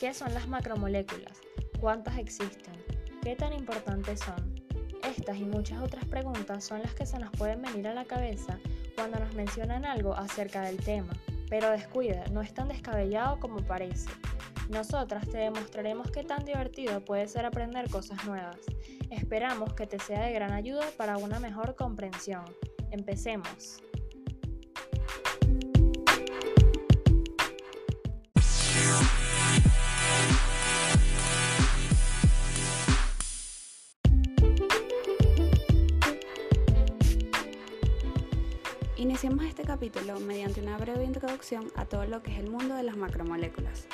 ¿Qué son las macromoléculas? ¿Cuántas existen? ¿Qué tan importantes son? Estas y muchas otras preguntas son las que se nos pueden venir a la cabeza cuando nos mencionan algo acerca del tema. Pero descuida, no es tan descabellado como parece. Nosotras te demostraremos qué tan divertido puede ser aprender cosas nuevas. Esperamos que te sea de gran ayuda para una mejor comprensión. Empecemos. Capítulo mediante una breve introducción a todo lo que es el mundo de las macromoléculas.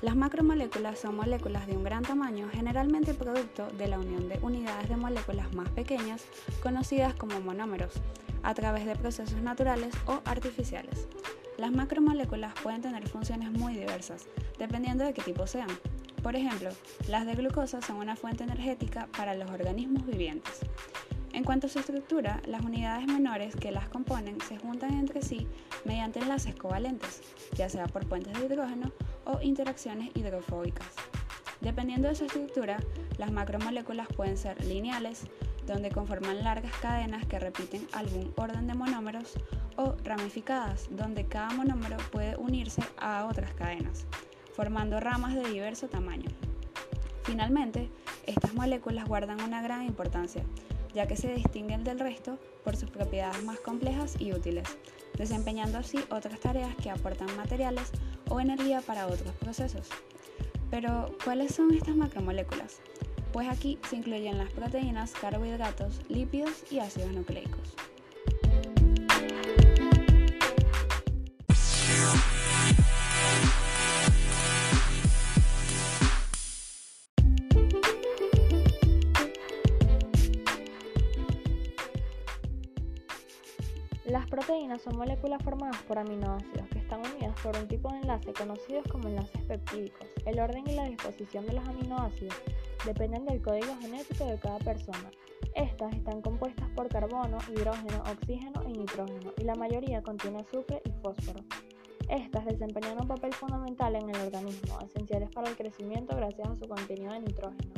Las macromoléculas son moléculas de un gran tamaño, generalmente producto de la unión de unidades de moléculas más pequeñas, conocidas como monómeros, a través de procesos naturales o artificiales. Las macromoléculas pueden tener funciones muy diversas, dependiendo de qué tipo sean. Por ejemplo, las de glucosa son una fuente energética para los organismos vivientes. En cuanto a su estructura, las unidades menores que las componen se juntan entre sí mediante enlaces covalentes, ya sea por puentes de hidrógeno o interacciones hidrofóbicas. Dependiendo de su estructura, las macromoléculas pueden ser lineales, donde conforman largas cadenas que repiten algún orden de monómeros, o ramificadas, donde cada monómero puede unirse a otras cadenas, formando ramas de diverso tamaño. Finalmente, estas moléculas guardan una gran importancia, ya que se distinguen del resto por sus propiedades más complejas y útiles, desempeñando así otras tareas que aportan materiales o energía para otros procesos. Pero, ¿cuáles son estas macromoléculas? Pues aquí se incluyen las proteínas, carbohidratos, lípidos y ácidos nucleicos. Las proteínas son moléculas formadas por aminoácidos que están unidas por un tipo de enlace conocidos como enlaces peptídicos. El orden y la disposición de los aminoácidos dependen del código genético de cada persona. Estas están compuestas por carbono, hidrógeno, oxígeno y nitrógeno, y la mayoría contiene azufre y fósforo. Estas desempeñan un papel fundamental en el organismo, esenciales para el crecimiento gracias a su contenido de nitrógeno.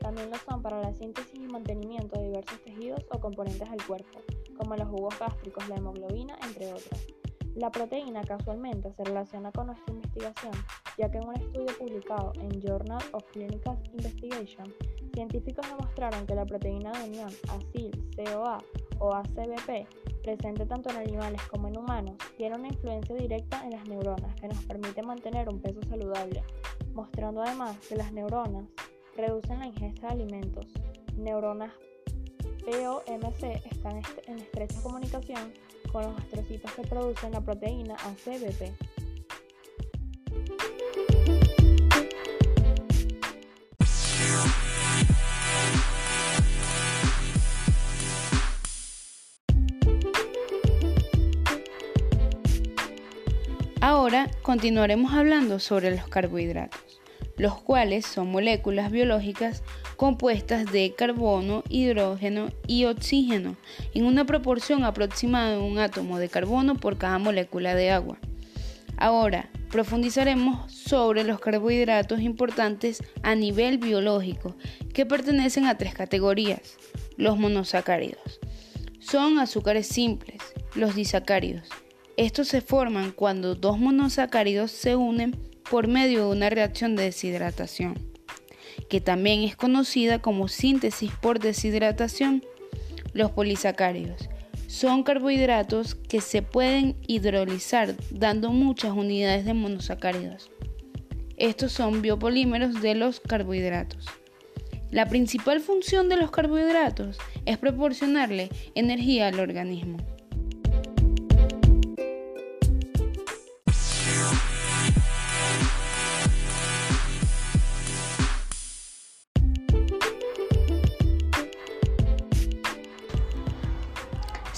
También lo son para la síntesis y mantenimiento de diversos tejidos o componentes del cuerpo como los jugos gástricos, la hemoglobina, entre otras. La proteína casualmente se relaciona con nuestra investigación, ya que en un estudio publicado en Journal of Clinical Investigation, científicos demostraron que la proteína de unión acil-CoA o ACBP, presente tanto en animales como en humanos, tiene una influencia directa en las neuronas que nos permite mantener un peso saludable, mostrando además que las neuronas reducen la ingesta de alimentos. Neuronas POMC están en estrecha comunicación con los astrocitos que producen la proteína ACBP. Ahora continuaremos hablando sobre los carbohidratos, los cuales son moléculas biológicas compuestas de carbono, hidrógeno y oxígeno, en una proporción aproximada de un átomo de carbono por cada molécula de agua. Ahora, profundizaremos sobre los carbohidratos importantes a nivel biológico, que pertenecen a tres categorías. Los monosacáridos. Son azúcares simples, los disacáridos. Estos se forman cuando dos monosacáridos se unen por medio de una reacción de deshidratación que también es conocida como síntesis por deshidratación. Los polisacáridos son carbohidratos que se pueden hidrolizar dando muchas unidades de monosacáridos. Estos son biopolímeros de los carbohidratos. La principal función de los carbohidratos es proporcionarle energía al organismo.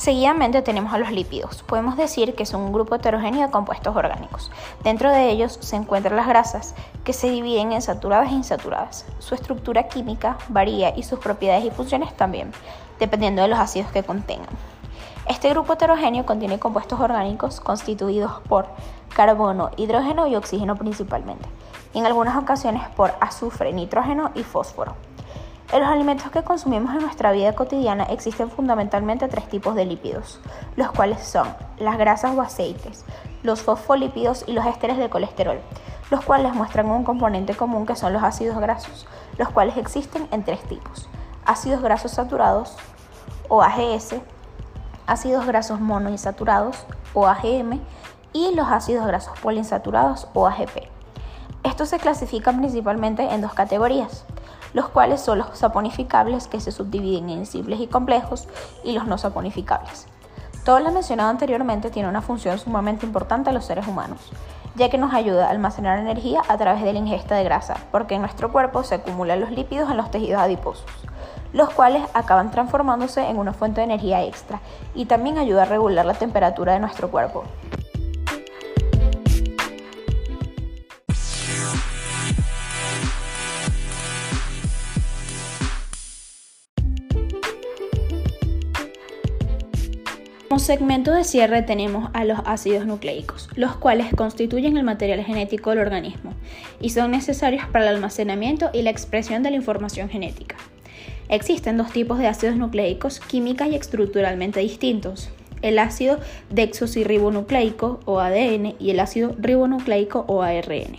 Seguidamente tenemos a los lípidos. Podemos decir que son un grupo heterogéneo de compuestos orgánicos. Dentro de ellos se encuentran las grasas, que se dividen en saturadas e insaturadas. Su estructura química varía y sus propiedades y funciones también, dependiendo de los ácidos que contengan. Este grupo heterogéneo contiene compuestos orgánicos constituidos por carbono, hidrógeno y oxígeno principalmente, y en algunas ocasiones por azufre, nitrógeno y fósforo. En los alimentos que consumimos en nuestra vida cotidiana existen fundamentalmente tres tipos de lípidos, los cuales son las grasas o aceites, los fosfolípidos y los ésteres de colesterol, los cuales muestran un componente común que son los ácidos grasos, los cuales existen en tres tipos, ácidos grasos saturados o AGS, ácidos grasos monoinsaturados o AGM y los ácidos grasos poliinsaturados o AGP. Estos se clasifican principalmente en dos categorías, los cuales son los saponificables que se subdividen en simples y complejos y los no saponificables. Todo lo mencionado anteriormente tiene una función sumamente importante en los seres humanos, ya que nos ayuda a almacenar energía a través de la ingesta de grasa, porque en nuestro cuerpo se acumulan los lípidos en los tejidos adiposos, los cuales acaban transformándose en una fuente de energía extra y también ayuda a regular la temperatura de nuestro cuerpo. Segmento de cierre tenemos a los ácidos nucleicos, los cuales constituyen el material genético del organismo y son necesarios para el almacenamiento y la expresión de la información genética. Existen dos tipos de ácidos nucleicos química y estructuralmente distintos, el ácido desoxirribonucleico o ADN y el ácido ribonucleico o ARN.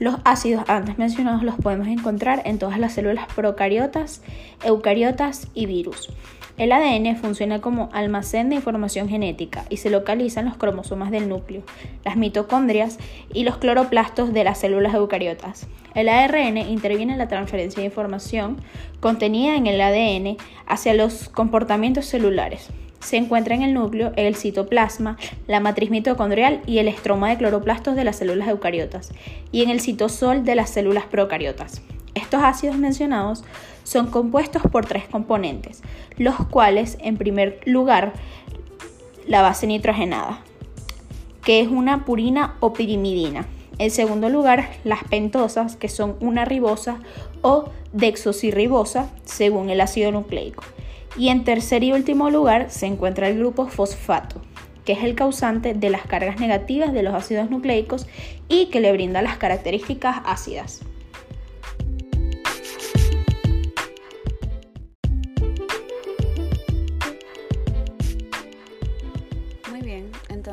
Los ácidos antes mencionados los podemos encontrar en todas las células procariotas, eucariotas y virus. El ADN funciona como almacén de información genética y se localiza en los cromosomas del núcleo, las mitocondrias y los cloroplastos de las células eucariotas. El ARN interviene en la transferencia de información contenida en el ADN hacia los comportamientos celulares. Se encuentra en el núcleo, el citoplasma, la matriz mitocondrial y el estroma de cloroplastos de las células eucariotas, y en el citosol de las células procariotas. Estos ácidos mencionados son compuestos por tres componentes, los cuales, en primer lugar, la base nitrogenada, que es una purina o pirimidina. En segundo lugar, las pentosas, que son una ribosa o dexosirribosa, según el ácido nucleico. Y en tercer y último lugar se encuentra el grupo fosfato, que es el causante de las cargas negativas de los ácidos nucleicos y que le brinda las características ácidas.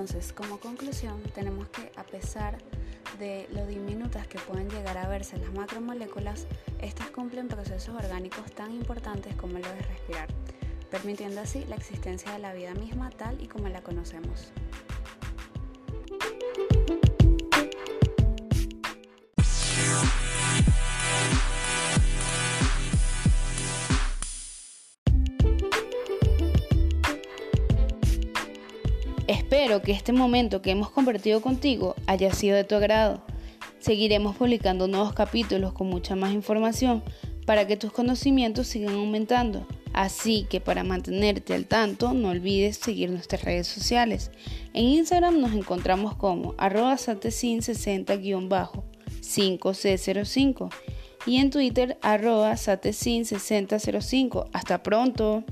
Entonces, como conclusión, tenemos que a pesar de lo diminutas que pueden llegar a verse las macromoléculas, estas cumplen procesos orgánicos tan importantes como lo de respirar, permitiendo así la existencia de la vida misma tal y como la conocemos. Espero que este momento que hemos compartido contigo haya sido de tu agrado. Seguiremos publicando nuevos capítulos con mucha más información para que tus conocimientos sigan aumentando. Así que para mantenerte al tanto, no olvides seguir nuestras redes sociales. En Instagram nos encontramos como arroba 60-5C05 y en Twitter arroba 6005. Hasta pronto.